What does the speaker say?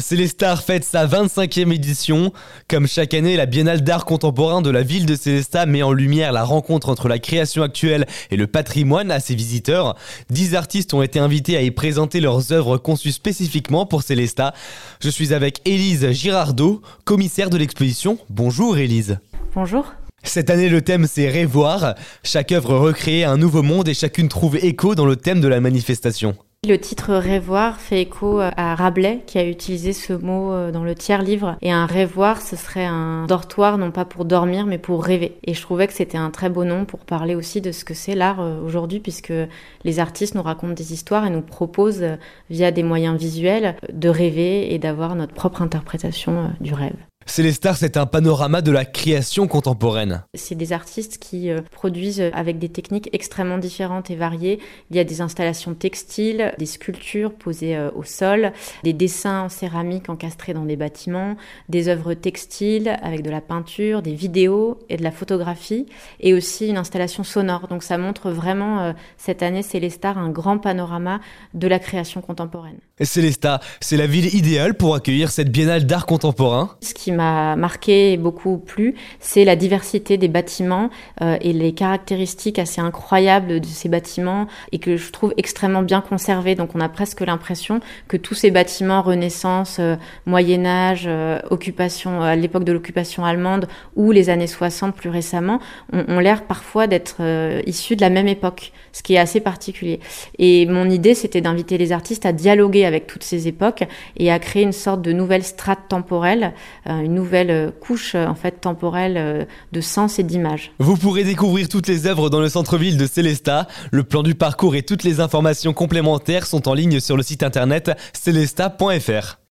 Célestar fête sa 25e édition. Comme chaque année, la Biennale d'art contemporain de la ville de Célestat met en lumière la rencontre entre la création actuelle et le patrimoine à ses visiteurs. Dix artistes ont été invités à y présenter leurs œuvres conçues spécifiquement pour Célestat. Je suis avec Élise Girardot, commissaire de l'exposition. Bonjour Élise. Bonjour. Cette année, le thème c'est Révoir. Chaque œuvre recréée un nouveau monde et chacune trouve écho dans le thème de la manifestation. Le titre rêvoir fait écho à Rabelais qui a utilisé ce mot euh, dans le tiers livre. Et un rêvoir, ce serait un dortoir non pas pour dormir mais pour rêver. Et je trouvais que c'était un très beau nom pour parler aussi de ce que c'est l'art euh, aujourd'hui puisque les artistes nous racontent des histoires et nous proposent euh, via des moyens visuels de rêver et d'avoir notre propre interprétation du rêve. Célestar, c'est un panorama de la création contemporaine. C'est des artistes qui euh, produisent avec des techniques extrêmement différentes et variées. Il y a des installations textiles, des sculptures posées euh, au sol, des dessins en céramique encastrés dans des bâtiments, des œuvres textiles avec de la peinture, des vidéos et de la photographie, et aussi une installation sonore. Donc ça montre vraiment euh, cette année Célestar un grand panorama de la création contemporaine. Et Célestat, c'est la ville idéale pour accueillir cette biennale d'art contemporain Ce qui m'a marqué et beaucoup plu, c'est la diversité des bâtiments euh, et les caractéristiques assez incroyables de ces bâtiments et que je trouve extrêmement bien conservés. Donc on a presque l'impression que tous ces bâtiments Renaissance, euh, Moyen Âge, euh, occupation à l'époque de l'occupation allemande ou les années 60 plus récemment ont, ont l'air parfois d'être issus de la même époque, ce qui est assez particulier. Et mon idée, c'était d'inviter les artistes à dialoguer avec toutes ces époques et à créer une sorte de nouvelle strate temporelle, une nouvelle euh, couche euh, en fait temporelle de sens et d'image. Vous pourrez découvrir toutes les œuvres dans le centre-ville de Célestat. Le plan du parcours et toutes les informations complémentaires sont en ligne sur le site internet celesta.fr.